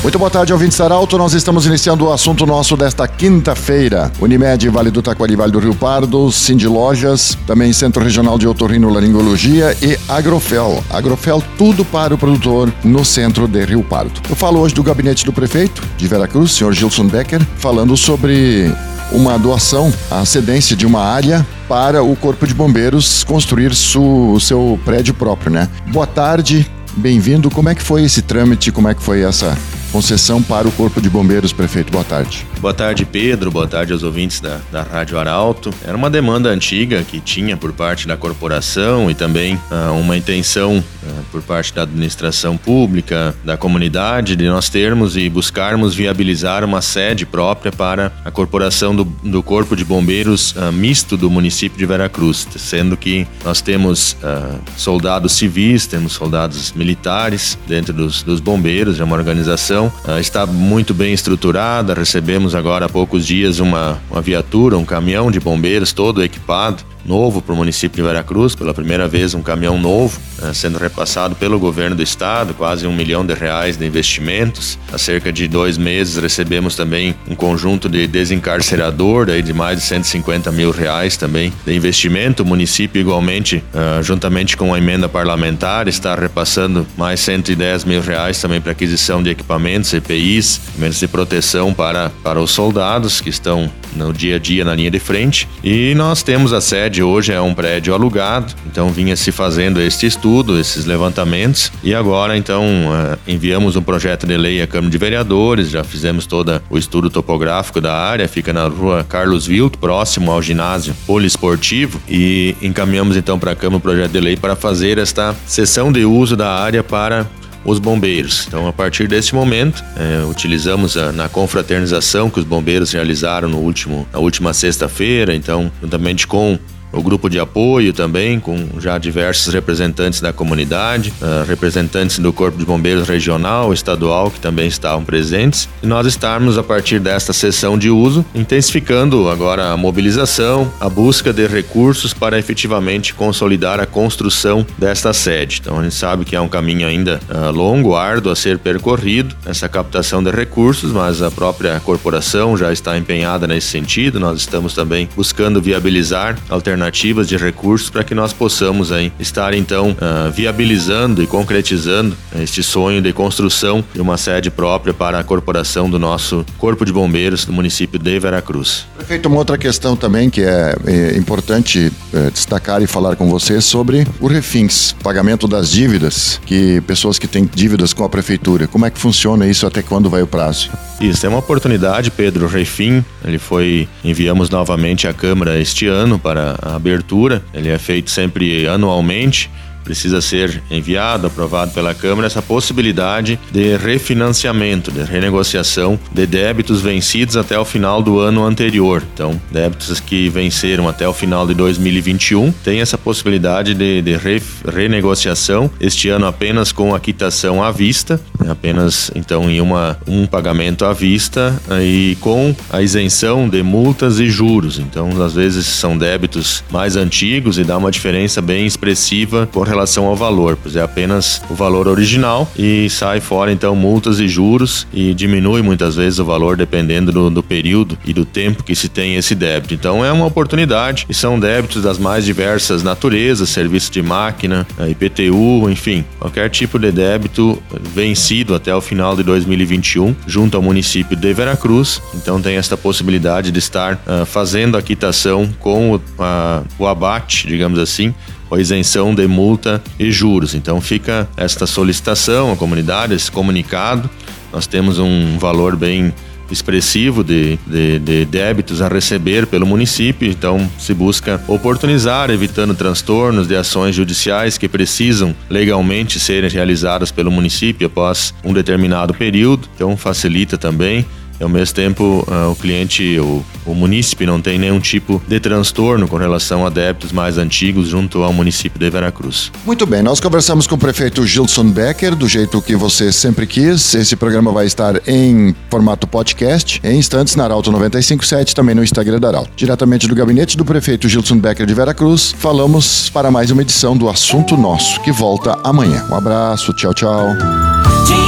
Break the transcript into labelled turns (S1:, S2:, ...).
S1: Muito boa tarde, ouvintes Arauto. Nós estamos iniciando o assunto nosso desta quinta-feira. Unimed, Vale do Taquari, Vale do Rio Pardo, Cindy Lojas, também Centro Regional de Otorrinolaringologia e Agrofel. Agrofel, tudo para o produtor no centro de Rio Pardo. Eu falo hoje do gabinete do prefeito de Veracruz, senhor Gilson Becker, falando sobre uma doação, a cedência de uma área para o Corpo de Bombeiros construir o seu prédio próprio, né? Boa tarde, bem-vindo. Como é que foi esse trâmite? Como é que foi essa concessão para o Corpo de Bombeiros, prefeito? Boa tarde.
S2: Boa tarde, Pedro. Boa tarde aos ouvintes da, da Rádio Arauto. Era uma demanda antiga que tinha por parte da corporação e também ah, uma intenção ah, por parte da administração pública, da comunidade, de nós termos e buscarmos viabilizar uma sede própria para a corporação do, do Corpo de Bombeiros ah, misto do município de Veracruz, sendo que nós temos ah, soldados civis, temos soldados militares dentro dos, dos bombeiros, é uma organização, ah, está muito bem estruturada, recebemos agora há poucos dias uma, uma viatura, um caminhão de bombeiros todo equipado, novo para o município de Veracruz, pela primeira vez um caminhão novo eh, sendo repassado pelo governo do estado, quase um milhão de reais de investimentos. Há cerca de dois meses recebemos também um conjunto de desencarcerador daí de mais de 150 mil reais também de investimento. O município igualmente, eh, juntamente com a emenda parlamentar, está repassando mais 110 mil reais também para aquisição de equipamentos, EPIs, equipamentos de proteção para, para os soldados que estão no dia a dia na linha de frente. E nós temos a sede hoje, é um prédio alugado, então vinha se fazendo este estudo, esses levantamentos, e agora então eh, enviamos um projeto de lei à Câmara de Vereadores, já fizemos todo o estudo topográfico da área, fica na rua Carlos Vilt, próximo ao ginásio poliesportivo, e encaminhamos então para a Câmara o projeto de lei para fazer esta sessão de uso da área para os bombeiros. Então, a partir desse momento, é, utilizamos a, na confraternização que os bombeiros realizaram no último, na última sexta-feira, então, juntamente com o grupo de apoio também, com já diversos representantes da comunidade, uh, representantes do Corpo de Bombeiros Regional, estadual, que também estavam presentes, e nós estarmos, a partir desta sessão de uso, intensificando agora a mobilização, a busca de recursos para efetivamente consolidar a construção desta sede. Então, a gente sabe que é um caminho ainda uh, longo, árduo a ser percorrido, essa captação de recursos, mas a própria corporação já está empenhada nesse sentido, nós estamos também buscando viabilizar alternativas alternativas de recursos para que nós possamos aí estar então uh, viabilizando e concretizando este sonho de construção de uma sede própria para a corporação do nosso Corpo de Bombeiros do município de Veracruz.
S1: Prefeito, uma outra questão também que é, é importante é, destacar e falar com você sobre o refins, pagamento das dívidas, que pessoas que têm dívidas com a prefeitura, como é que funciona isso, até quando vai o prazo?
S2: Isso, é uma oportunidade, Pedro. O refim, ele foi, enviamos novamente à Câmara este ano para a abertura, ele é feito sempre anualmente precisa ser enviado, aprovado pela Câmara, essa possibilidade de refinanciamento, de renegociação de débitos vencidos até o final do ano anterior. Então, débitos que venceram até o final de 2021 tem essa possibilidade de, de re, renegociação, este ano apenas com a quitação à vista, apenas então em uma, um pagamento à vista e com a isenção de multas e juros. Então, às vezes são débitos mais antigos e dá uma diferença bem expressiva com relação ao valor, pois é apenas o valor original e sai fora então multas e juros e diminui muitas vezes o valor dependendo do, do período e do tempo que se tem esse débito. Então é uma oportunidade e são débitos das mais diversas naturezas, serviço de máquina, IPTU, enfim, qualquer tipo de débito vencido até o final de 2021 junto ao município de Veracruz. Então tem esta possibilidade de estar uh, fazendo a quitação com o, uh, o abate, digamos assim, a isenção de multa e juros. Então fica esta solicitação à comunidade, esse comunicado. Nós temos um valor bem expressivo de, de, de, débitos a receber pelo município, então se busca oportunizar, evitando transtornos de ações judiciais que precisam legalmente serem realizadas pelo município após um determinado período, então facilita também e ao mesmo tempo uh, o cliente, o, o munícipe não tem nenhum tipo de transtorno com relação a débitos mais antigos junto ao município de Veracruz.
S1: Muito bem, nós conversamos com o prefeito Gilson Becker, do jeito que você sempre quis. Esse programa vai estar em formato podcast, em instantes na Arauto 957, também no Instagram da Arauto. Diretamente do gabinete do prefeito Gilson Becker de Veracruz, falamos para mais uma edição do Assunto Nosso, que volta amanhã. Um abraço, tchau, tchau.